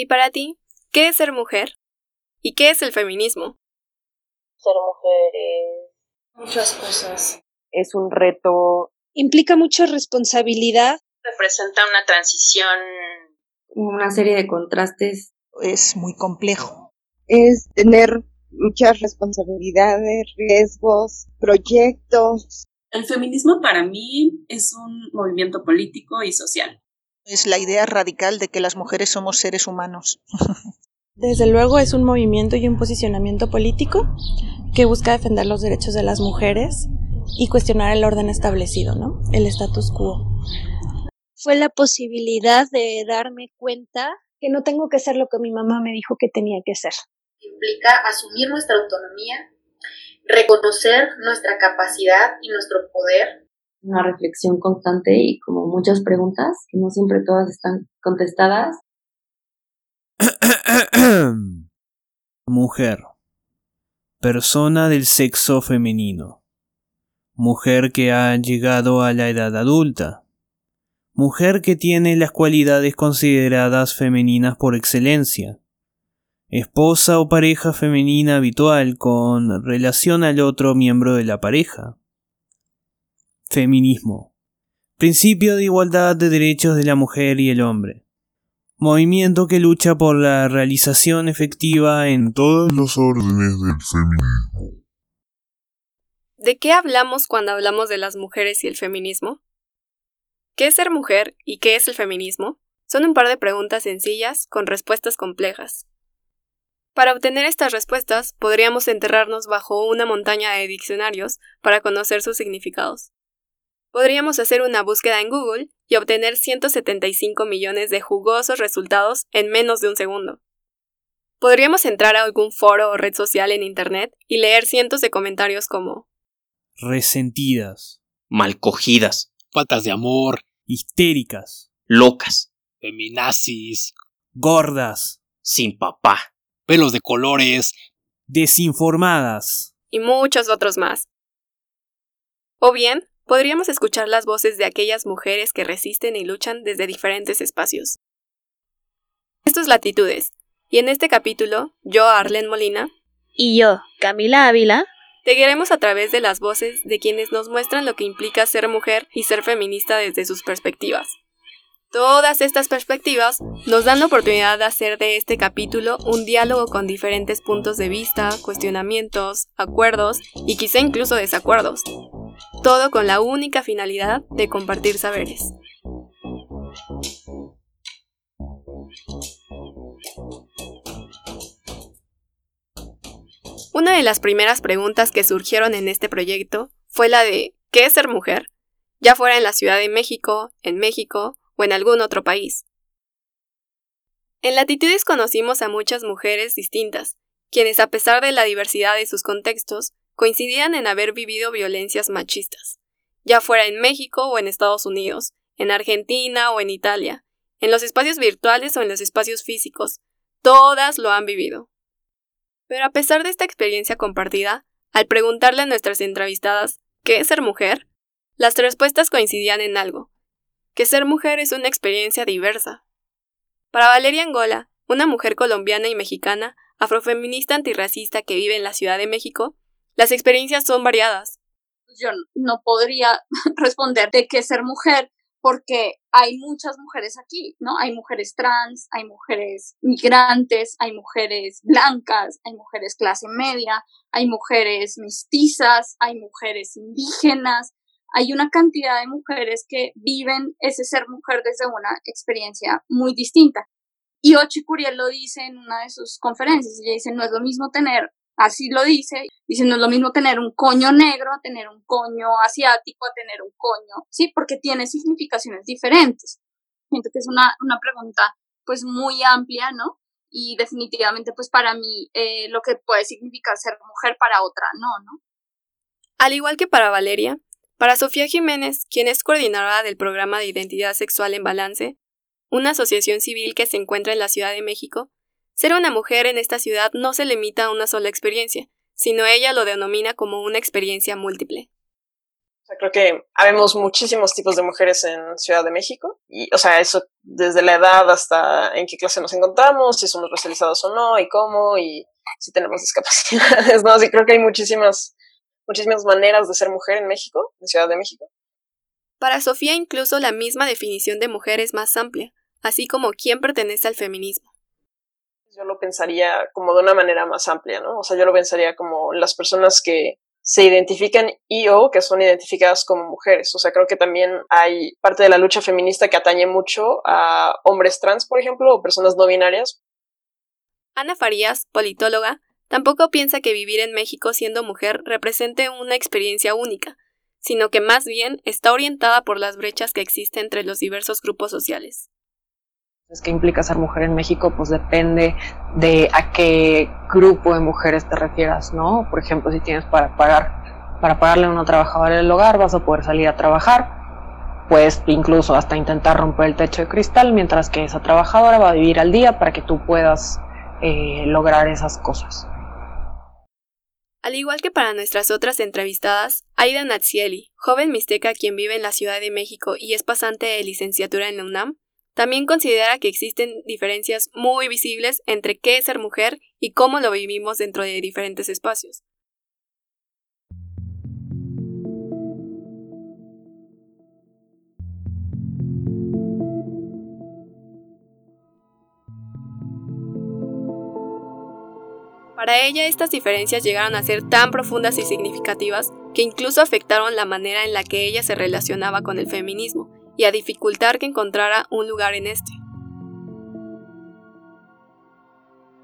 ¿Y para ti, qué es ser mujer? ¿Y qué es el feminismo? Ser mujer es muchas cosas. Es un reto. Implica mucha responsabilidad. Representa una transición. Una serie de contrastes. Es muy complejo. Es tener muchas responsabilidades, riesgos, proyectos. El feminismo para mí es un movimiento político y social. Es la idea radical de que las mujeres somos seres humanos. Desde luego es un movimiento y un posicionamiento político que busca defender los derechos de las mujeres y cuestionar el orden establecido, ¿no? El status quo. Fue la posibilidad de darme cuenta que no tengo que ser lo que mi mamá me dijo que tenía que ser. Implica asumir nuestra autonomía, reconocer nuestra capacidad y nuestro poder. Una reflexión constante y como muchas preguntas, que no siempre todas están contestadas. Mujer. Persona del sexo femenino. Mujer que ha llegado a la edad adulta. Mujer que tiene las cualidades consideradas femeninas por excelencia. Esposa o pareja femenina habitual con relación al otro miembro de la pareja. Feminismo. Principio de igualdad de derechos de la mujer y el hombre. Movimiento que lucha por la realización efectiva en todos los órdenes del feminismo. ¿De qué hablamos cuando hablamos de las mujeres y el feminismo? ¿Qué es ser mujer y qué es el feminismo? Son un par de preguntas sencillas con respuestas complejas. Para obtener estas respuestas, podríamos enterrarnos bajo una montaña de diccionarios para conocer sus significados. Podríamos hacer una búsqueda en Google y obtener 175 millones de jugosos resultados en menos de un segundo. Podríamos entrar a algún foro o red social en Internet y leer cientos de comentarios como resentidas, malcogidas, faltas de amor, histéricas, locas, feminazis, gordas, sin papá, pelos de colores, desinformadas. Y muchos otros más. O bien, podríamos escuchar las voces de aquellas mujeres que resisten y luchan desde diferentes espacios. Estos latitudes, y en este capítulo, yo, Arlen Molina, y yo, Camila Ávila, te guiaremos a través de las voces de quienes nos muestran lo que implica ser mujer y ser feminista desde sus perspectivas. Todas estas perspectivas nos dan la oportunidad de hacer de este capítulo un diálogo con diferentes puntos de vista, cuestionamientos, acuerdos y quizá incluso desacuerdos. Todo con la única finalidad de compartir saberes. Una de las primeras preguntas que surgieron en este proyecto fue la de ¿qué es ser mujer? Ya fuera en la Ciudad de México, en México o en algún otro país. En Latitudes conocimos a muchas mujeres distintas, quienes a pesar de la diversidad de sus contextos, coincidían en haber vivido violencias machistas, ya fuera en México o en Estados Unidos, en Argentina o en Italia, en los espacios virtuales o en los espacios físicos, todas lo han vivido. Pero a pesar de esta experiencia compartida, al preguntarle a nuestras entrevistadas ¿qué es ser mujer? Las respuestas coincidían en algo, que ser mujer es una experiencia diversa. Para Valeria Angola, una mujer colombiana y mexicana, afrofeminista antirracista que vive en la Ciudad de México, las experiencias son variadas. Yo no podría responder de qué ser mujer porque hay muchas mujeres aquí, ¿no? Hay mujeres trans, hay mujeres migrantes, hay mujeres blancas, hay mujeres clase media, hay mujeres mestizas, hay mujeres indígenas, hay una cantidad de mujeres que viven ese ser mujer desde una experiencia muy distinta. Y Ochi Curiel lo dice en una de sus conferencias, ella dice, no es lo mismo tener, así lo dice, dice, no es lo mismo tener un coño negro a tener un coño asiático, a tener un coño, sí, porque tiene significaciones diferentes. Siento que es una, una pregunta pues muy amplia, ¿no? Y definitivamente pues para mí eh, lo que puede significar ser mujer para otra, no, ¿no? Al igual que para Valeria, para Sofía Jiménez, quien es coordinadora del programa de identidad sexual en balance, una asociación civil que se encuentra en la Ciudad de México, ser una mujer en esta ciudad no se limita a una sola experiencia, sino ella lo denomina como una experiencia múltiple. creo que habemos muchísimos tipos de mujeres en Ciudad de México y, o sea, eso desde la edad hasta en qué clase nos encontramos, si somos racializados o no y cómo y si tenemos discapacidades, ¿no? Sí, creo que hay muchísimas, muchísimas maneras de ser mujer en México, en Ciudad de México. Para Sofía incluso la misma definición de mujer es más amplia, así como quién pertenece al feminismo. Yo lo pensaría como de una manera más amplia, ¿no? O sea, yo lo pensaría como las personas que se identifican y o que son identificadas como mujeres. O sea, creo que también hay parte de la lucha feminista que atañe mucho a hombres trans, por ejemplo, o personas no binarias. Ana Farías, politóloga, tampoco piensa que vivir en México siendo mujer represente una experiencia única, sino que más bien está orientada por las brechas que existen entre los diversos grupos sociales. Que implica ser mujer en México, pues depende de a qué grupo de mujeres te refieras, ¿no? Por ejemplo, si tienes para pagar, para pagarle a una trabajadora del hogar, vas a poder salir a trabajar, pues incluso hasta intentar romper el techo de cristal, mientras que esa trabajadora va a vivir al día para que tú puedas eh, lograr esas cosas. Al igual que para nuestras otras entrevistadas, Aida Natsieli, joven mixteca quien vive en la Ciudad de México y es pasante de licenciatura en la UNAM, también considera que existen diferencias muy visibles entre qué es ser mujer y cómo lo vivimos dentro de diferentes espacios. Para ella estas diferencias llegaron a ser tan profundas y significativas que incluso afectaron la manera en la que ella se relacionaba con el feminismo, y a dificultar que encontrara un lugar en este.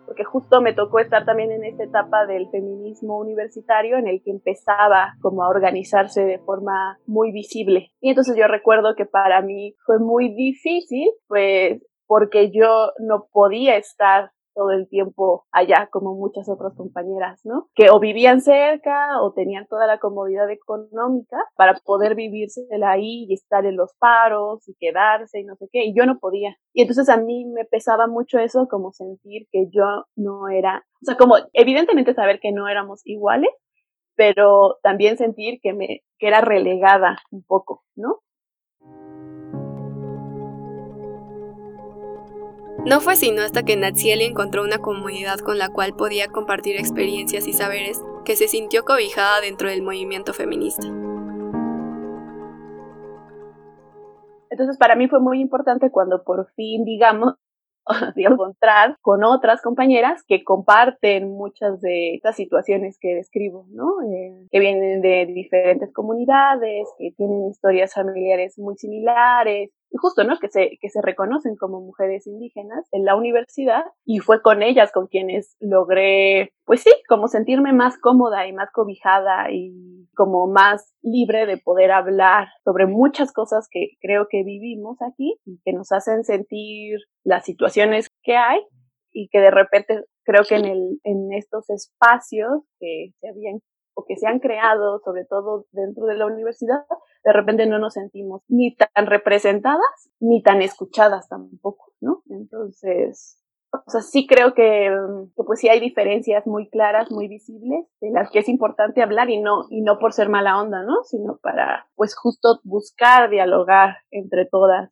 Porque justo me tocó estar también en esta etapa del feminismo universitario en el que empezaba como a organizarse de forma muy visible. Y entonces yo recuerdo que para mí fue muy difícil, pues porque yo no podía estar todo el tiempo allá como muchas otras compañeras, ¿no? Que o vivían cerca o tenían toda la comodidad económica para poder vivírsela ahí y estar en los paros y quedarse y no sé qué, y yo no podía. Y entonces a mí me pesaba mucho eso, como sentir que yo no era, o sea, como evidentemente saber que no éramos iguales, pero también sentir que me que era relegada un poco, ¿no? No fue sino hasta que Natsieli encontró una comunidad con la cual podía compartir experiencias y saberes que se sintió cobijada dentro del movimiento feminista. Entonces para mí fue muy importante cuando por fin, digamos, encontrar con otras compañeras que comparten muchas de estas situaciones que describo, ¿no? Eh, que vienen de diferentes comunidades, que tienen historias familiares muy similares, justo, ¿no? Que se, que se reconocen como mujeres indígenas en la universidad y fue con ellas con quienes logré, pues sí, como sentirme más cómoda y más cobijada y como más libre de poder hablar sobre muchas cosas que creo que vivimos aquí y que nos hacen sentir las situaciones que hay y que de repente creo que en, el, en estos espacios que se habían o que se han creado, sobre todo dentro de la universidad, de repente no nos sentimos ni tan representadas ni tan escuchadas tampoco, ¿no? Entonces, o sea, sí creo que, pues sí hay diferencias muy claras, muy visibles, de las que es importante hablar y no, y no por ser mala onda, ¿no? Sino para, pues justo buscar dialogar entre todas.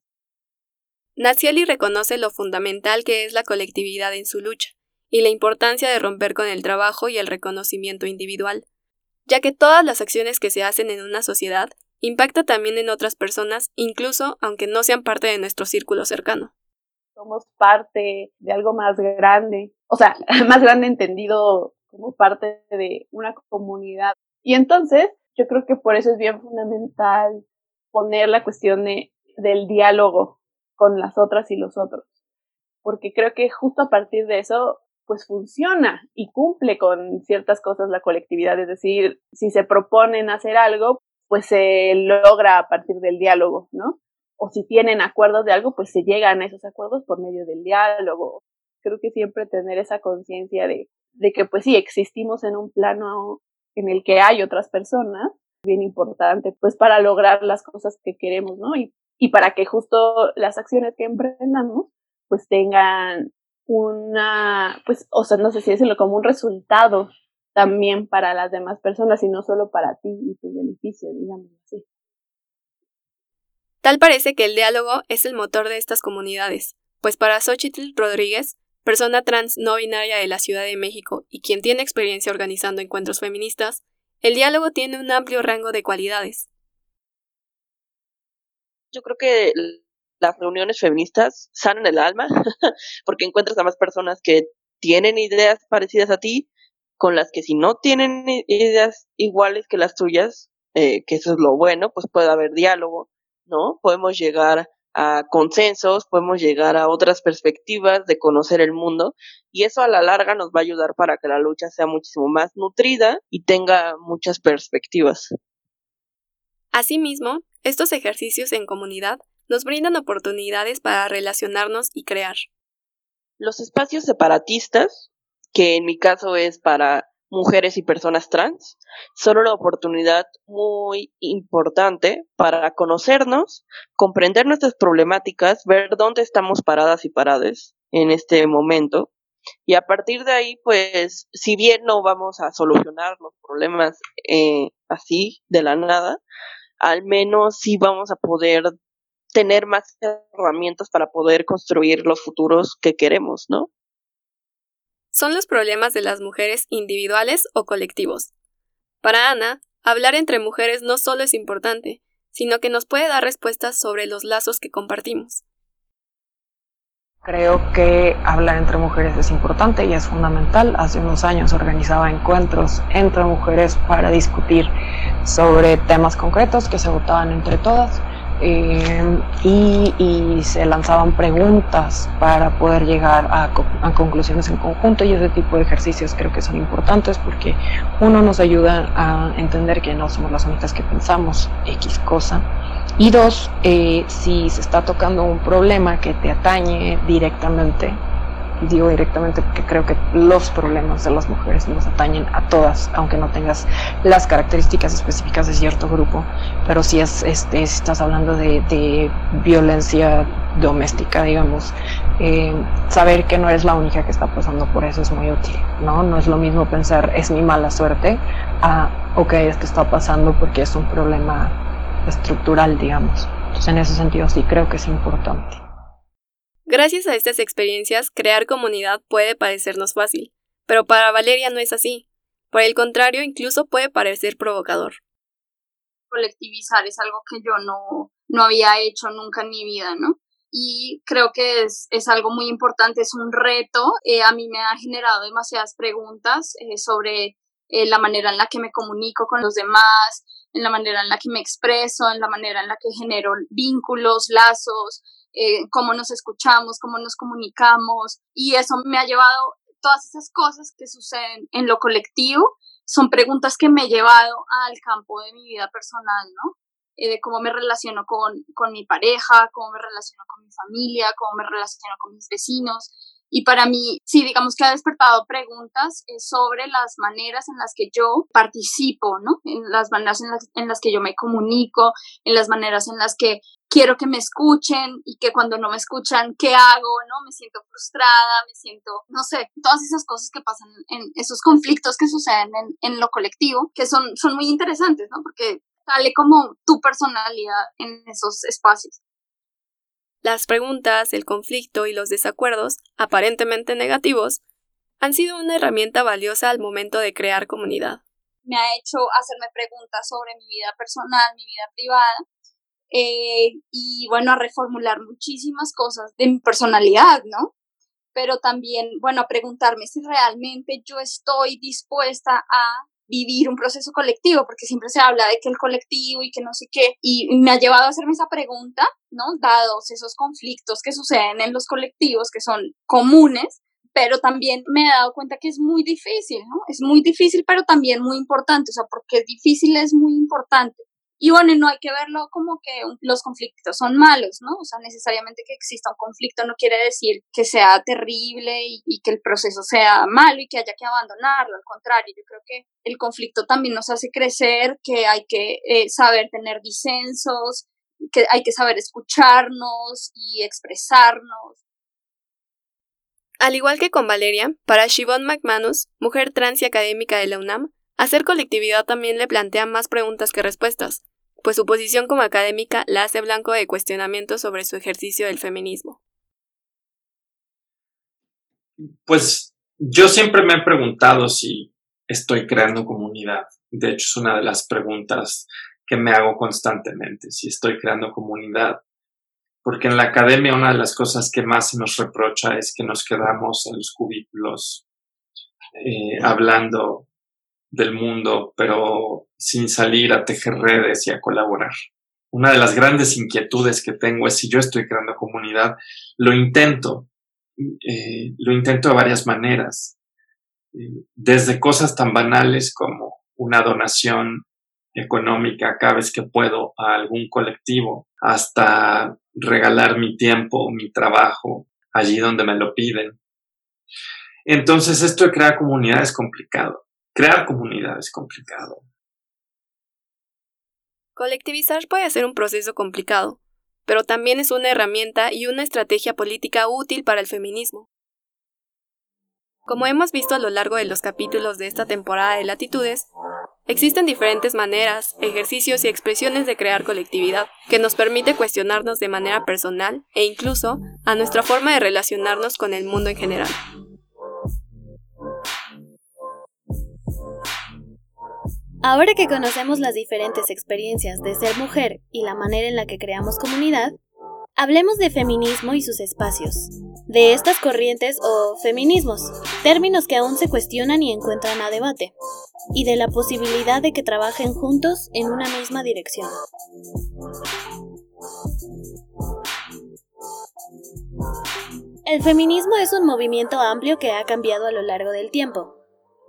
Nacieli reconoce lo fundamental que es la colectividad en su lucha y la importancia de romper con el trabajo y el reconocimiento individual, ya que todas las acciones que se hacen en una sociedad impacta también en otras personas, incluso aunque no sean parte de nuestro círculo cercano. Somos parte de algo más grande, o sea, más grande entendido como parte de una comunidad. Y entonces, yo creo que por eso es bien fundamental poner la cuestión de, del diálogo con las otras y los otros, porque creo que justo a partir de eso pues funciona y cumple con ciertas cosas la colectividad, es decir, si se proponen hacer algo, pues se logra a partir del diálogo, ¿no? O si tienen acuerdos de algo, pues se llegan a esos acuerdos por medio del diálogo. Creo que siempre tener esa conciencia de, de que pues sí, existimos en un plano en el que hay otras personas, bien importante, pues para lograr las cosas que queremos, ¿no? Y, y para que justo las acciones que emprendamos, pues tengan una, pues, o sea, no sé si decirlo como un resultado también para las demás personas y no solo para ti y tu beneficio, digamos así. Tal parece que el diálogo es el motor de estas comunidades, pues para Xochitl Rodríguez, persona trans no binaria de la Ciudad de México y quien tiene experiencia organizando encuentros feministas, el diálogo tiene un amplio rango de cualidades. Yo creo que las reuniones feministas sanan el alma porque encuentras a más personas que tienen ideas parecidas a ti, con las que si no tienen ideas iguales que las tuyas, eh, que eso es lo bueno, pues puede haber diálogo, ¿no? Podemos llegar a consensos, podemos llegar a otras perspectivas de conocer el mundo y eso a la larga nos va a ayudar para que la lucha sea muchísimo más nutrida y tenga muchas perspectivas. Asimismo, estos ejercicios en comunidad nos brindan oportunidades para relacionarnos y crear. Los espacios separatistas, que en mi caso es para mujeres y personas trans, son una oportunidad muy importante para conocernos, comprender nuestras problemáticas, ver dónde estamos paradas y parades en este momento. Y a partir de ahí, pues, si bien no vamos a solucionar los problemas eh, así de la nada, al menos sí vamos a poder tener más herramientas para poder construir los futuros que queremos, ¿no? Son los problemas de las mujeres individuales o colectivos. Para Ana, hablar entre mujeres no solo es importante, sino que nos puede dar respuestas sobre los lazos que compartimos. Creo que hablar entre mujeres es importante y es fundamental. Hace unos años organizaba encuentros entre mujeres para discutir sobre temas concretos que se votaban entre todas eh, y, se lanzaban preguntas para poder llegar a, conclusiones en conjunto y ese tipo de ejercicios creo que son importantes porque uno nos ayuda a entender que no somos las únicas que pensamos X cosa. Y dos, eh, si se está tocando un problema que te atañe directamente digo directamente porque creo que los problemas de las mujeres nos atañen a todas, aunque no tengas las características específicas de cierto grupo, pero si es este, estás hablando de, violencia doméstica, digamos, eh, saber que no eres la única que está pasando por eso es muy útil, ¿no? No es lo mismo pensar es mi mala suerte a, ok, esto está pasando porque es un problema estructural, digamos. Entonces, en ese sentido sí creo que es importante. Gracias a estas experiencias, crear comunidad puede parecernos fácil, pero para Valeria no es así. Por el contrario, incluso puede parecer provocador. Colectivizar es algo que yo no, no había hecho nunca en mi vida, ¿no? Y creo que es, es algo muy importante, es un reto. Eh, a mí me ha generado demasiadas preguntas eh, sobre eh, la manera en la que me comunico con los demás, en la manera en la que me expreso, en la manera en la que genero vínculos, lazos, eh, cómo nos escuchamos, cómo nos comunicamos y eso me ha llevado, todas esas cosas que suceden en lo colectivo son preguntas que me he llevado al campo de mi vida personal, ¿no? Eh, de cómo me relaciono con, con mi pareja, cómo me relaciono con mi familia, cómo me relaciono con mis vecinos, y para mí, sí, digamos que ha despertado preguntas eh, sobre las maneras en las que yo participo, ¿no? En las maneras en las, en las que yo me comunico, en las maneras en las que quiero que me escuchen y que cuando no me escuchan, ¿qué hago? ¿No? Me siento frustrada, me siento, no sé, todas esas cosas que pasan en esos conflictos que suceden en, en lo colectivo, que son, son muy interesantes, ¿no? Porque sale como tu personalidad en esos espacios. Las preguntas, el conflicto y los desacuerdos, aparentemente negativos, han sido una herramienta valiosa al momento de crear comunidad. Me ha hecho hacerme preguntas sobre mi vida personal, mi vida privada, eh, y bueno, a reformular muchísimas cosas de mi personalidad, ¿no? Pero también, bueno, a preguntarme si realmente yo estoy dispuesta a vivir un proceso colectivo, porque siempre se habla de que el colectivo y que no sé qué, y me ha llevado a hacerme esa pregunta, ¿no? Dados esos conflictos que suceden en los colectivos, que son comunes, pero también me he dado cuenta que es muy difícil, ¿no? Es muy difícil, pero también muy importante, o sea, porque es difícil es muy importante. Y bueno, no hay que verlo como que los conflictos son malos, ¿no? O sea, necesariamente que exista un conflicto no quiere decir que sea terrible y, que el proceso sea malo y que haya que abandonarlo. Al contrario, yo creo que el conflicto también nos hace crecer, que hay que eh, saber tener disensos, que hay que saber escucharnos y expresarnos. Al igual que con Valeria, para Siobhan McManus, mujer trans y académica de la UNAM, hacer colectividad también le plantea más preguntas que respuestas, pues su posición como académica la hace blanco de cuestionamientos sobre su ejercicio del feminismo. Pues yo siempre me he preguntado si estoy creando comunidad. De hecho, es una de las preguntas que me hago constantemente, si estoy creando comunidad. Porque en la academia una de las cosas que más se nos reprocha es que nos quedamos en los cubículos eh, hablando del mundo, pero sin salir a tejer redes y a colaborar. Una de las grandes inquietudes que tengo es si yo estoy creando comunidad, lo intento, eh, lo intento de varias maneras, desde cosas tan banales como una donación económica cada vez que puedo a algún colectivo, hasta regalar mi tiempo, mi trabajo allí donde me lo piden. Entonces esto de crear comunidad es complicado. Crear comunidad es complicado. Colectivizar puede ser un proceso complicado, pero también es una herramienta y una estrategia política útil para el feminismo. Como hemos visto a lo largo de los capítulos de esta temporada de Latitudes, existen diferentes maneras, ejercicios y expresiones de crear colectividad que nos permite cuestionarnos de manera personal e incluso a nuestra forma de relacionarnos con el mundo en general. Ahora que conocemos las diferentes experiencias de ser mujer y la manera en la que creamos comunidad, hablemos de feminismo y sus espacios, de estas corrientes o feminismos, términos que aún se cuestionan y encuentran a debate, y de la posibilidad de que trabajen juntos en una misma dirección. El feminismo es un movimiento amplio que ha cambiado a lo largo del tiempo,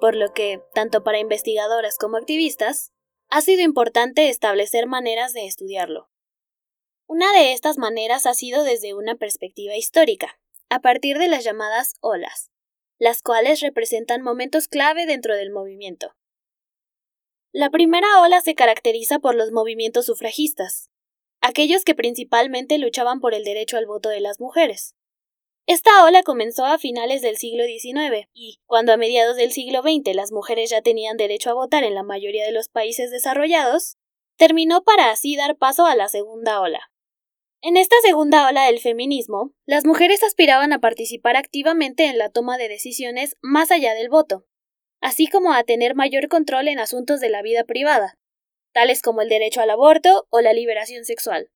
por lo que, tanto para investigadoras como activistas, ha sido importante establecer maneras de estudiarlo. Una de estas maneras ha sido desde una perspectiva histórica, a partir de las llamadas olas, las cuales representan momentos clave dentro del movimiento. La primera ola se caracteriza por los movimientos sufragistas, aquellos que principalmente luchaban por el derecho al voto de las mujeres. Esta ola comenzó a finales del siglo XIX y, cuando a mediados del siglo XX las mujeres ya tenían derecho a votar en la mayoría de los países desarrollados, terminó para así dar paso a la segunda ola. En esta segunda ola del feminismo, las mujeres aspiraban a participar activamente en la toma de decisiones más allá del voto, así como a tener mayor control en asuntos de la vida privada, tales como el derecho al aborto o la liberación sexual.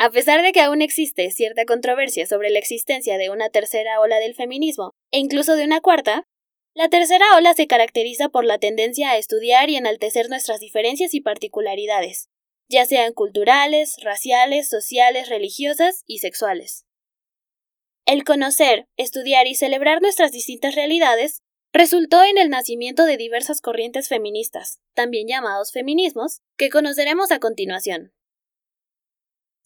A pesar de que aún existe cierta controversia sobre la existencia de una tercera ola del feminismo, e incluso de una cuarta, la tercera ola se caracteriza por la tendencia a estudiar y enaltecer nuestras diferencias y particularidades, ya sean culturales, raciales, sociales, religiosas y sexuales. El conocer, estudiar y celebrar nuestras distintas realidades resultó en el nacimiento de diversas corrientes feministas, también llamados feminismos, que conoceremos a continuación.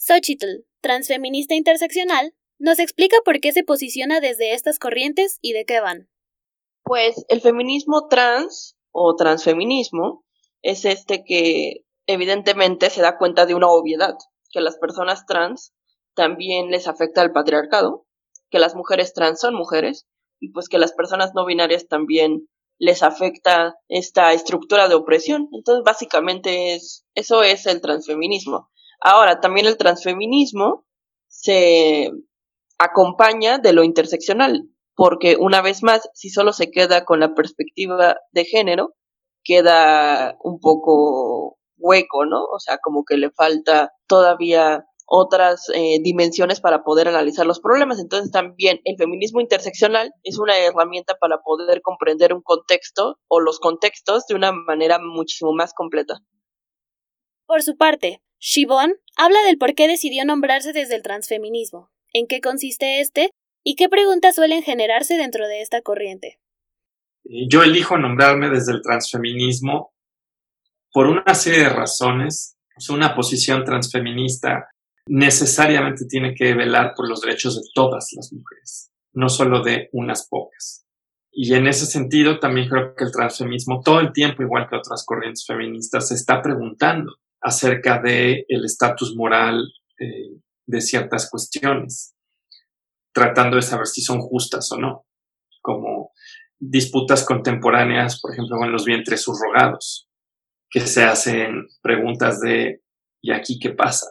Xochitl, transfeminista interseccional, nos explica por qué se posiciona desde estas corrientes y de qué van. Pues el feminismo trans o transfeminismo es este que evidentemente se da cuenta de una obviedad, que a las personas trans también les afecta el patriarcado, que las mujeres trans son mujeres y pues que las personas no binarias también les afecta esta estructura de opresión. Entonces, básicamente es eso es el transfeminismo. Ahora, también el transfeminismo se acompaña de lo interseccional, porque una vez más, si solo se queda con la perspectiva de género, queda un poco hueco, ¿no? O sea, como que le falta todavía otras eh, dimensiones para poder analizar los problemas. Entonces también el feminismo interseccional es una herramienta para poder comprender un contexto o los contextos de una manera muchísimo más completa. Por su parte, Shibon habla del por qué decidió nombrarse desde el transfeminismo, en qué consiste este y qué preguntas suelen generarse dentro de esta corriente. Yo elijo nombrarme desde el transfeminismo por una serie de razones. una posición transfeminista necesariamente tiene que velar por los derechos de todas las mujeres, no solo de unas pocas. Y en ese sentido también creo que el transfeminismo todo el tiempo, igual que otras corrientes feministas, se está preguntando acerca del el estatus moral eh, de ciertas cuestiones. tratando de saber si son justas o no, como disputas contemporáneas, por ejemplo, con los vientres subrogados, que se hacen preguntas de ¿y aquí qué pasa?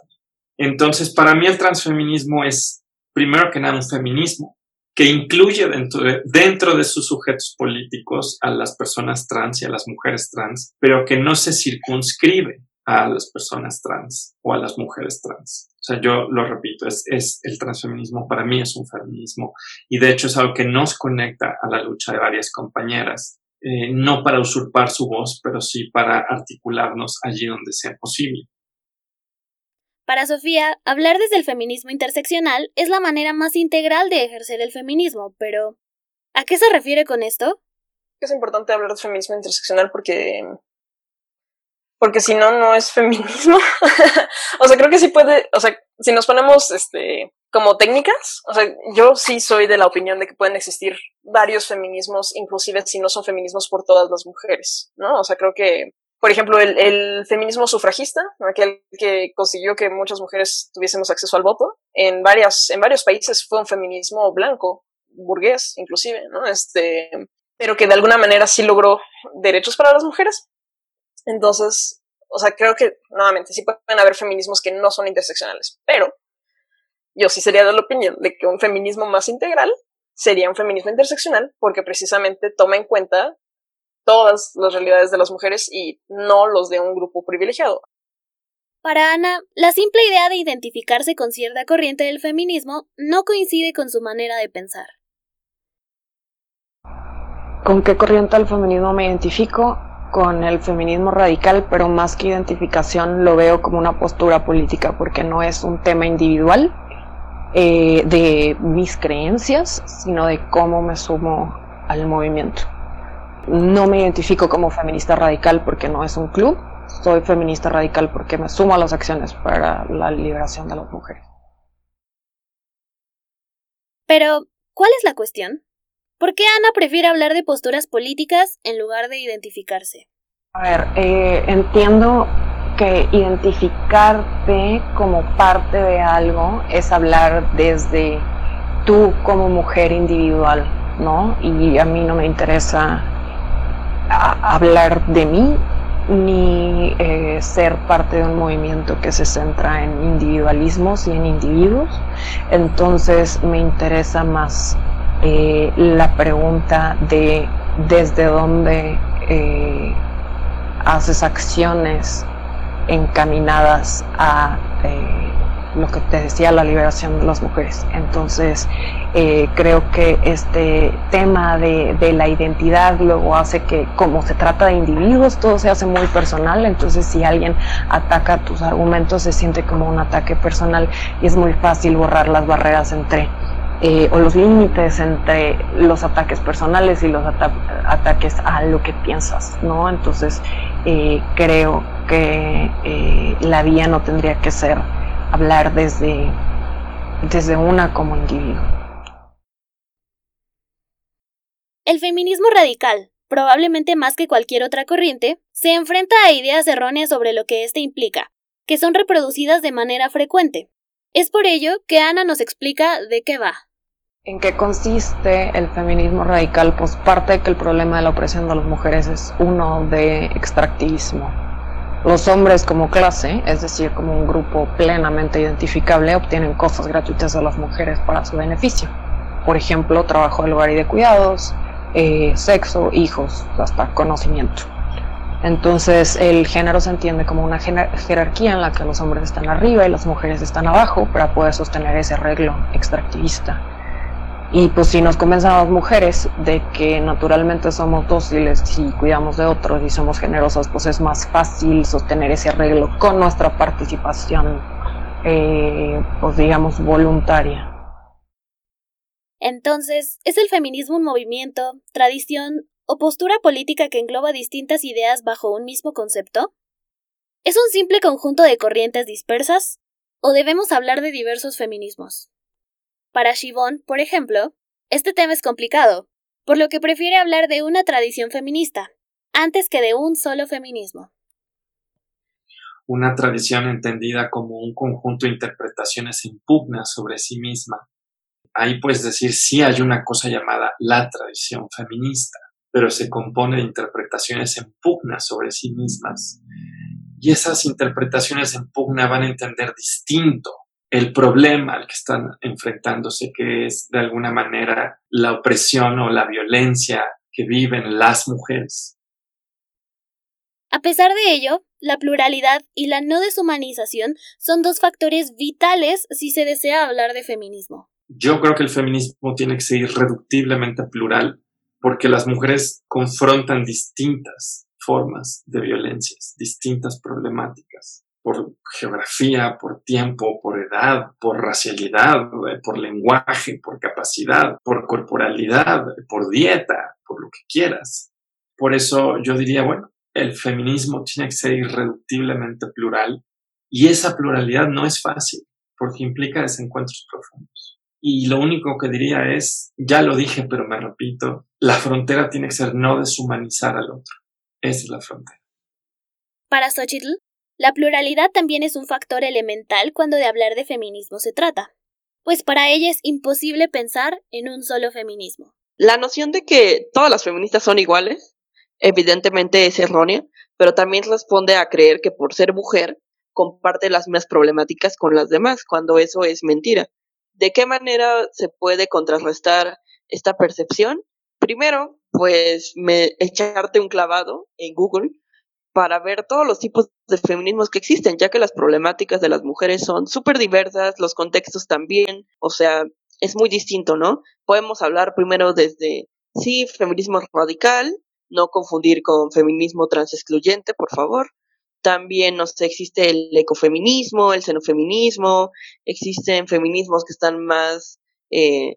Entonces, para mí el transfeminismo es, primero que nada, un feminismo que incluye dentro de, dentro de sus sujetos políticos a las personas trans y a las mujeres trans, pero que no se circunscribe a las personas trans o a las mujeres trans. O sea, yo lo repito, es, es el transfeminismo para mí es un feminismo y de hecho es algo que nos conecta a la lucha de varias compañeras, eh, no para usurpar su voz, pero sí para articularnos allí donde sea posible. Para Sofía, hablar desde el feminismo interseccional es la manera más integral de ejercer el feminismo, pero ¿a qué se refiere con esto? Es importante hablar de feminismo interseccional porque porque si no, no es feminismo. o sea, creo que sí puede, o sea, si nos ponemos este, como técnicas, o sea, yo sí soy de la opinión de que pueden existir varios feminismos, inclusive si no son feminismos por todas las mujeres, ¿no? O sea, creo que, por ejemplo, el, feminismo sufragista, aquel que consiguió que muchas mujeres tuviésemos acceso al voto, en, varias, en varios países fue un feminismo blanco, burgués, inclusive, ¿no? Este, pero que de alguna manera sí logró derechos para las mujeres, entonces, o sea, creo que nuevamente sí pueden haber feminismos que no son interseccionales, pero yo sí sería de la opinión de que un feminismo más integral sería un feminismo interseccional porque precisamente toma en cuenta todas las realidades de las mujeres y no los de un grupo privilegiado. Para Ana, la simple idea de identificarse con cierta corriente del feminismo no coincide con su manera de pensar. ¿Con qué corriente del feminismo me identifico? Con el feminismo radical, pero más que identificación lo veo como una postura política, porque no es un tema individual eh, de mis creencias, sino de cómo me sumo al movimiento. No me identifico como feminista radical porque no es un club, soy feminista radical porque me sumo a las acciones para la liberación de las mujeres. Pero, ¿cuál es la cuestión? ¿Por qué Ana prefiere hablar de posturas políticas en lugar de identificarse? A ver, eh, entiendo que identificarte como parte de algo es hablar desde tú como mujer individual, ¿no? Y a mí no me interesa hablar de mí ni eh, ser parte de un movimiento que se centra en individualismos y en individuos. Entonces me interesa más eh, la pregunta de desde dónde eh, haces acciones encaminadas a eh, lo que te decía, la liberación de las mujeres. Entonces, creo que este tema de, de, la identidad luego hace que, como se trata de individuos, todo se hace muy personal. Entonces, si alguien ataca tus argumentos, se siente como un ataque personal y es muy fácil borrar las barreras entre eh, o los límites entre los ataques personales y los ataques a lo que piensas, ¿no? Entonces eh, creo que eh, la vía no tendría que ser hablar desde, desde una como individuo. El feminismo radical, probablemente más que cualquier otra corriente, se enfrenta a ideas erróneas sobre lo que éste implica, que son reproducidas de manera frecuente. Es por ello que Ana nos explica de qué va. ¿En qué consiste el feminismo radical? Pues parte de que el problema de la opresión de las mujeres es uno de extractivismo. Los hombres como clase, es decir, como un grupo plenamente identificable, obtienen cosas gratuitas de las mujeres para su beneficio. Por ejemplo, trabajo del hogar y de cuidados, eh, sexo, hijos, hasta conocimiento. Entonces el género se entiende como una jerarquía en la que los hombres están arriba y las mujeres están abajo para poder sostener ese arreglo extractivista. Y pues si nos convencen las mujeres de que naturalmente somos dóciles y cuidamos de otros y somos generosas, pues es más fácil sostener ese arreglo con nuestra participación, eh, pues digamos, voluntaria. Entonces, ¿es el feminismo un movimiento, tradición o postura política que engloba distintas ideas bajo un mismo concepto? ¿Es un simple conjunto de corrientes dispersas? ¿O debemos hablar de diversos feminismos? Para Shivon, por ejemplo, este tema es complicado, por lo que prefiere hablar de una tradición feminista, antes que de un solo feminismo. Una tradición entendida como un conjunto de interpretaciones en pugna sobre sí misma, ahí puedes decir sí hay una cosa llamada la tradición feminista, pero se compone de interpretaciones en pugna sobre sí mismas. Y esas interpretaciones en pugna van a entender distinto el problema al que están enfrentándose, que es de alguna manera la opresión o la violencia que viven las mujeres. A pesar de ello, la pluralidad y la no deshumanización son dos factores vitales si se desea hablar de feminismo. Yo creo que el feminismo tiene que ser irreductiblemente plural porque las mujeres confrontan distintas formas de violencias, distintas problemáticas, por geografía, por tiempo, por edad, por racialidad, por lenguaje, por capacidad, por corporalidad, por dieta, por lo que quieras. Por eso yo diría, bueno, el feminismo tiene que ser irreductiblemente plural y esa pluralidad no es fácil porque implica desencuentros profundos. Y lo único que diría es, ya lo dije, pero me repito, la frontera tiene que ser no deshumanizar al otro. Esa es la frontera. Para Xochitl, la pluralidad también es un factor elemental cuando de hablar de feminismo se trata, pues para ella es imposible pensar en un solo feminismo. La noción de que todas las feministas son iguales evidentemente es errónea, pero también responde a creer que por ser mujer comparte las mismas problemáticas con las demás, cuando eso es mentira. ¿De qué manera se puede contrarrestar esta percepción? Primero, pues me, echarte un clavado en Google para ver todos los tipos de feminismos que existen, ya que las problemáticas de las mujeres son súper diversas, los contextos también, o sea, es muy distinto, ¿no? Podemos hablar primero desde, sí, feminismo radical, no confundir con feminismo transexcluyente, por favor. También no sé, existe el ecofeminismo, el xenofeminismo, existen feminismos que están más, eh,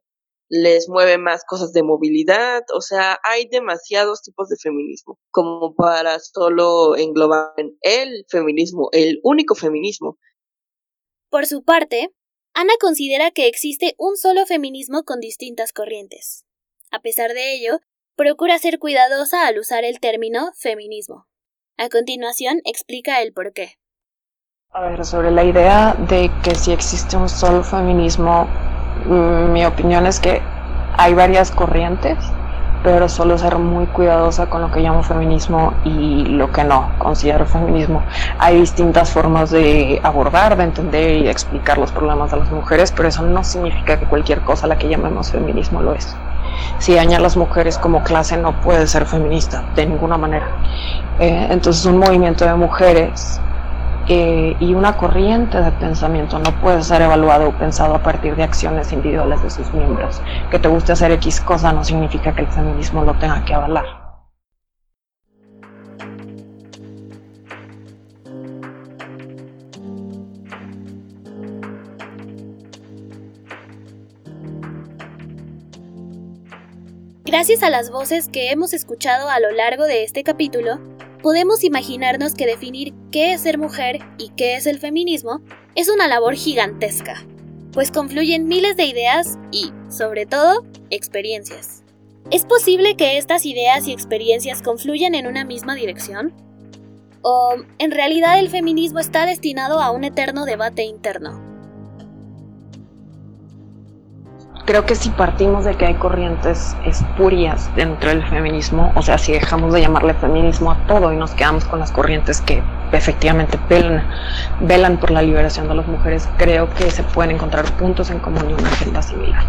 les mueve más cosas de movilidad, o sea, hay demasiados tipos de feminismo como para solo englobar en el feminismo, el único feminismo. Por su parte, Ana considera que existe un solo feminismo con distintas corrientes. A pesar de ello, procura ser cuidadosa al usar el término feminismo. A continuación, explica el por qué. A ver, sobre la idea de que si existe un solo feminismo, mi opinión es que hay varias corrientes, pero solo ser muy cuidadosa con lo que llamo feminismo y lo que no considero feminismo. Hay distintas formas de abordar, de entender y de explicar los problemas de las mujeres, pero eso no significa que cualquier cosa a la que llamemos feminismo lo es si daña a las mujeres como clase no puede ser feminista de ninguna manera. Eh, entonces un movimiento de mujeres eh, y una corriente de pensamiento no puede ser evaluado o pensado a partir de acciones individuales de sus miembros. Que te guste hacer X cosa no significa que el feminismo lo tenga que avalar. Gracias a las voces que hemos escuchado a lo largo de este capítulo, podemos imaginarnos que definir qué es ser mujer y qué es el feminismo es una labor gigantesca, pues confluyen miles de ideas y, sobre todo, experiencias. ¿Es posible que estas ideas y experiencias confluyan en una misma dirección? ¿O en realidad el feminismo está destinado a un eterno debate interno? Creo que si partimos de que hay corrientes espurias dentro del feminismo, o sea, si dejamos de llamarle feminismo a todo y nos quedamos con las corrientes que efectivamente velan, velan por la liberación de las mujeres, creo que se pueden encontrar puntos en común y una agenda similar.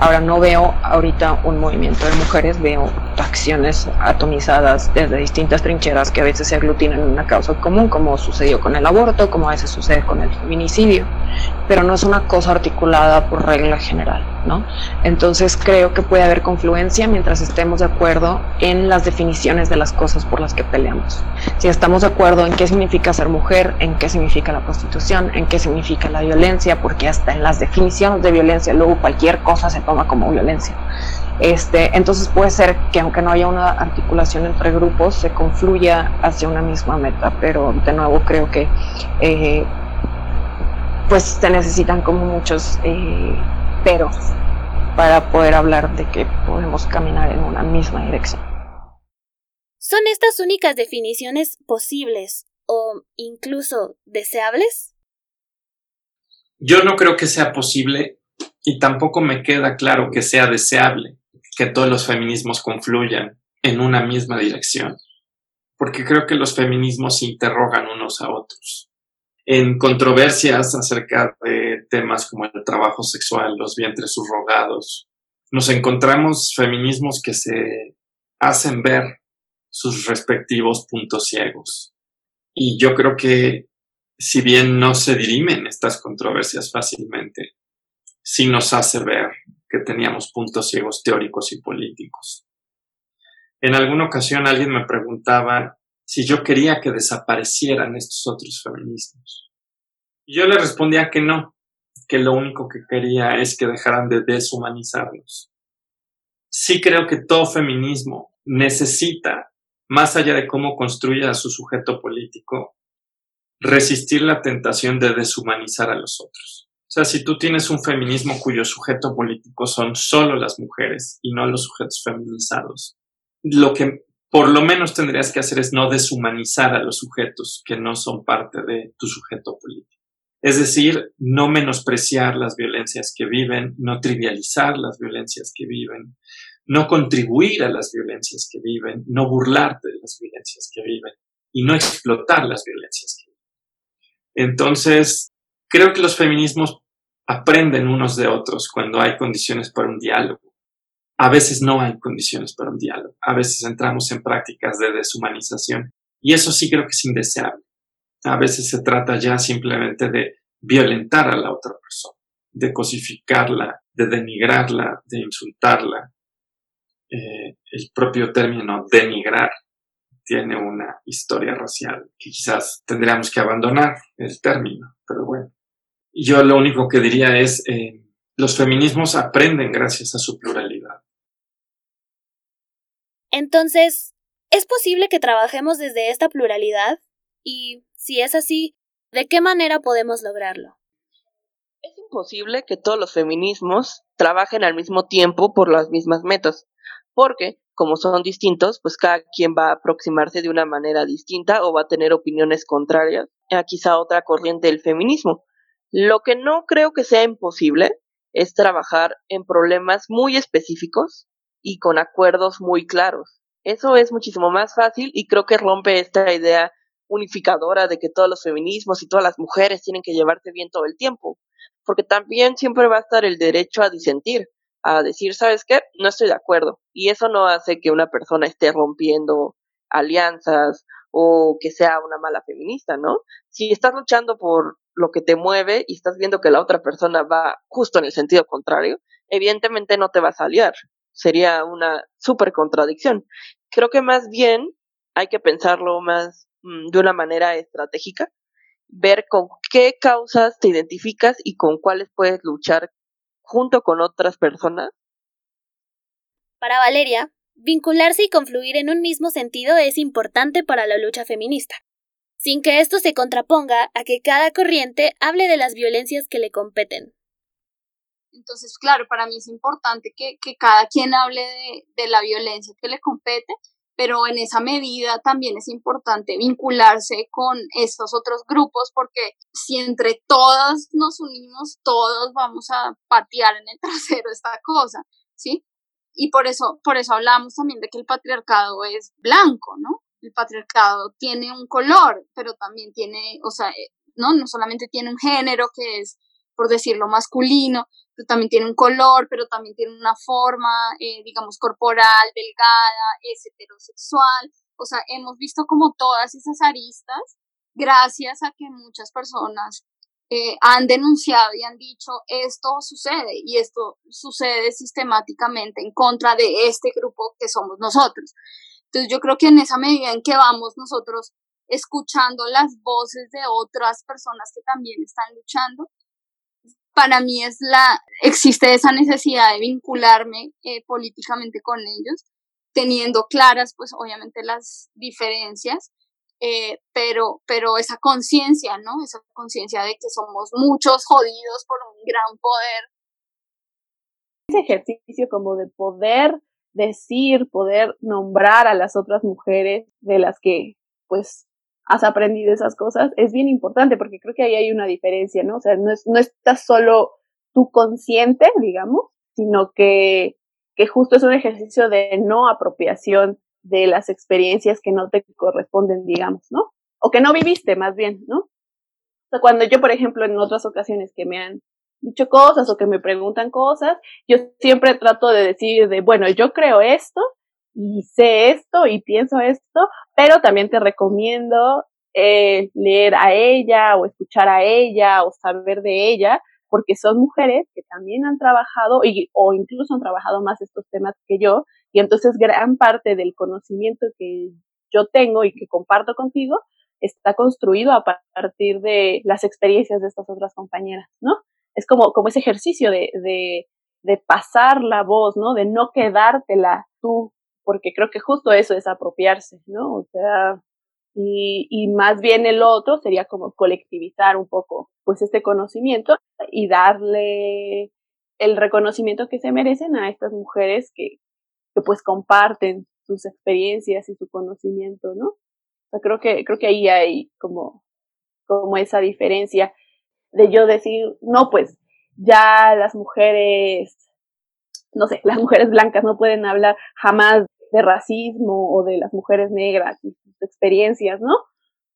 Ahora no veo ahorita un movimiento de mujeres, veo acciones atomizadas desde distintas trincheras que a veces se aglutinan en una causa común, como sucedió con el aborto, como a veces sucede con el feminicidio, pero no es una cosa articulada por regla general, Entonces creo que puede haber confluencia mientras estemos de acuerdo en las definiciones de las cosas por las que peleamos. Si estamos de acuerdo en qué significa ser mujer, en qué significa la prostitución, en qué significa la violencia, porque hasta en las definiciones de violencia luego cualquier cosa se toma como violencia. Este, entonces puede ser que aunque no haya una articulación entre grupos, se confluya hacia una misma meta, pero de nuevo creo que eh, pues se necesitan como muchos eh, peros para poder hablar de que podemos caminar en una misma dirección. ¿Son estas únicas definiciones posibles o incluso deseables? Yo no creo que sea posible y tampoco me queda claro que sea deseable que todos los feminismos confluyan en una misma dirección, porque creo que los feminismos se interrogan unos a otros. En controversias acerca de temas como el trabajo sexual, los vientres subrogados, nos encontramos feminismos que se hacen ver sus respectivos puntos ciegos. Y yo creo que si bien no se dirimen estas controversias fácilmente, sí nos hace ver que teníamos puntos ciegos teóricos y políticos. En alguna ocasión alguien me preguntaba si yo quería que desaparecieran estos otros feminismos. Y yo le respondía que no, que lo único que quería es que dejaran de deshumanizarlos. Sí creo que todo feminismo necesita, más allá de cómo construya a su sujeto político, resistir la tentación de deshumanizar a los otros. O sea, si tú tienes un feminismo cuyo sujeto político son solo las mujeres y no los sujetos feminizados, lo que por lo menos tendrías que hacer es no deshumanizar a los sujetos que no son parte de tu sujeto político. Es decir, no menospreciar las violencias que viven, no trivializar las violencias que viven, no contribuir a las violencias que viven, no burlarte de las violencias que viven y no explotar las violencias que viven. Entonces, creo que los feminismos aprenden unos de otros cuando hay condiciones para un diálogo. A veces no hay condiciones para un diálogo. A veces entramos en prácticas de deshumanización y eso sí creo que es indeseable. A veces se trata ya simplemente de violentar a la otra persona, de cosificarla, de denigrarla, de insultarla. Eh, el propio término denigrar tiene una historia racial que quizás tendríamos que abandonar el término, pero bueno. Yo lo único que diría es, eh, los feminismos aprenden gracias a su pluralidad. Entonces, ¿es posible que trabajemos desde esta pluralidad? Y, si es así, ¿de qué manera podemos lograrlo? Es imposible que todos los feminismos trabajen al mismo tiempo por las mismas metas, porque, como son distintos, pues cada quien va a aproximarse de una manera distinta o va a tener opiniones contrarias a quizá otra corriente del feminismo. Lo que no creo que sea imposible es trabajar en problemas muy específicos y con acuerdos muy claros. Eso es muchísimo más fácil y creo que rompe esta idea unificadora de que todos los feminismos y todas las mujeres tienen que llevarse bien todo el tiempo, porque también siempre va a estar el derecho a disentir, a decir, ¿sabes qué? No estoy de acuerdo. Y eso no hace que una persona esté rompiendo alianzas o que sea una mala feminista, ¿no? Si estás luchando por lo que te mueve y estás viendo que la otra persona va justo en el sentido contrario, evidentemente no te vas a aliar. Sería una súper contradicción. Creo que más bien hay que pensarlo más mm, de una manera estratégica, ver con qué causas te identificas y con cuáles puedes luchar junto con otras personas. Para Valeria, vincularse y confluir en un mismo sentido es importante para la lucha feminista sin que esto se contraponga a que cada corriente hable de las violencias que le competen. Entonces, claro, para mí es importante que, cada quien hable de, de, la violencia que le compete, pero en esa medida también es importante vincularse con estos otros grupos, porque si entre todas nos unimos, todos vamos a patear en el trasero esta cosa, ¿sí? Y por eso, por eso hablamos también de que el patriarcado es blanco, ¿no? el patriarcado tiene un color, pero también tiene, o sea, eh, no, no solamente tiene un género que es, por decirlo, masculino, también tiene un color, pero también tiene una forma, eh, digamos, corporal, delgada, es heterosexual. O sea, hemos visto como todas esas aristas gracias a que muchas personas eh, han denunciado y han dicho esto sucede y esto sucede sistemáticamente en contra de este grupo que somos nosotros. Entonces yo creo que en esa medida en que vamos nosotros escuchando las voces de otras personas que también están luchando, para mí es la, existe esa necesidad de vincularme eh, políticamente con ellos, teniendo claras, pues obviamente las diferencias, eh, pero, pero esa conciencia, ¿no? Esa conciencia de que somos muchos jodidos por un gran poder. Ese ejercicio como de poder decir, poder nombrar a las otras mujeres de las que pues has aprendido esas cosas es bien importante porque creo que ahí hay una diferencia, ¿no? O sea, no, es, no estás solo tú consciente, digamos, sino que, que justo es un ejercicio de no apropiación de las experiencias que no te corresponden, digamos, ¿no? O que no viviste, más bien, ¿no? O sea, cuando yo, por ejemplo, en otras ocasiones que me han dicho cosas o que me preguntan cosas, yo siempre trato de decir de, bueno, yo creo esto y sé esto y pienso esto, pero también te recomiendo eh, leer a ella o escuchar a ella o saber de ella, porque son mujeres que también han trabajado y, o incluso han trabajado más estos temas que yo, y entonces gran parte del conocimiento que yo tengo y que comparto contigo está construido a partir de las experiencias de estas otras compañeras, ¿no? Es como, como ese ejercicio de, de, de pasar la voz, ¿no? De no quedártela tú, porque creo que justo eso es apropiarse, ¿no? O sea, y, y, más bien el otro sería como colectivizar un poco pues este conocimiento y darle el reconocimiento que se merecen a estas mujeres que, que pues comparten sus experiencias y su conocimiento, ¿no? O sea, creo que, creo que ahí hay como, como esa diferencia de yo decir, no, pues ya las mujeres, no sé, las mujeres blancas no pueden hablar jamás de racismo o de las mujeres negras y sus experiencias, ¿no?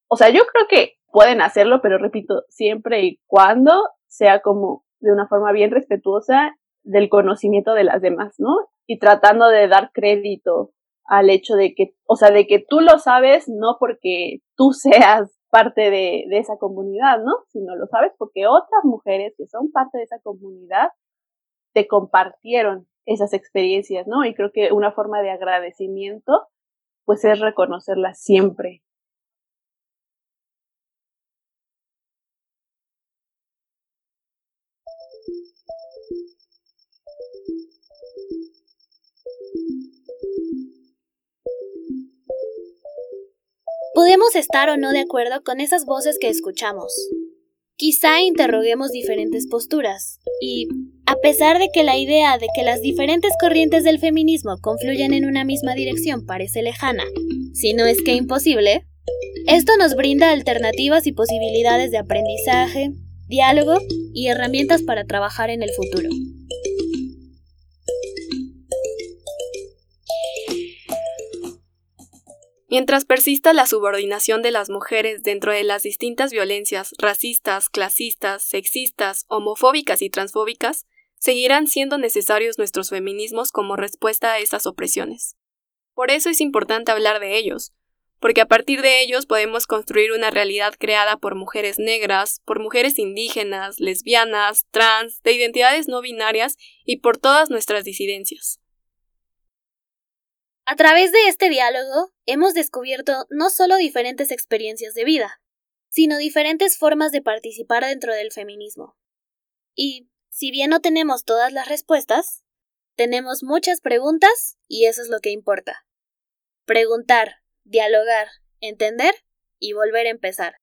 O sea, yo creo que pueden hacerlo, pero repito, siempre y cuando sea como de una forma bien respetuosa del conocimiento de las demás, ¿no? Y tratando de dar crédito al hecho de que, o sea, de que tú lo sabes no porque tú seas parte de, de esa comunidad, ¿no? Sino lo sabes porque otras mujeres que son parte de esa comunidad te compartieron esas experiencias, ¿no? Y creo que una forma de agradecimiento, pues es reconocerlas siempre. Podemos estar o no de acuerdo con esas voces que escuchamos. Quizá interroguemos diferentes posturas y, a pesar de que la idea de que las diferentes corrientes del feminismo confluyen en una misma dirección parece lejana, si no es que imposible, esto nos brinda alternativas y posibilidades de aprendizaje, diálogo y herramientas para trabajar en el futuro. Mientras persista la subordinación de las mujeres dentro de las distintas violencias racistas, clasistas, sexistas, homofóbicas y transfóbicas, seguirán siendo necesarios nuestros feminismos como respuesta a esas opresiones. Por eso es importante hablar de ellos, porque a partir de ellos podemos construir una realidad creada por mujeres negras, por mujeres indígenas, lesbianas, trans, de identidades no binarias y por todas nuestras disidencias. A través de este diálogo hemos descubierto no solo diferentes experiencias de vida, sino diferentes formas de participar dentro del feminismo. Y, si bien no tenemos todas las respuestas, tenemos muchas preguntas y eso es lo que importa. Preguntar, dialogar, entender y volver a empezar.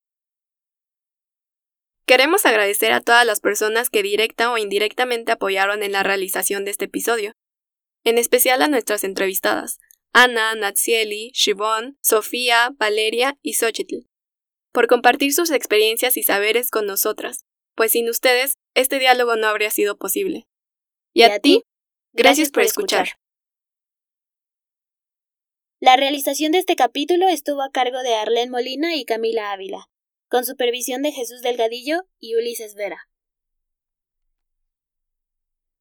Queremos agradecer a todas las personas que directa o indirectamente apoyaron en la realización de este episodio, en especial a nuestras entrevistadas, Ana, Natsieli, Shivon, Sofía, Valeria y Xochitl, por compartir sus experiencias y saberes con nosotras, pues sin ustedes este diálogo no habría sido posible. Y a, ti, gracias, por escuchar. La realización de este capítulo estuvo a cargo de Arlene Molina y Camila Ávila, con supervisión de Jesús Delgadillo y Ulises Vera.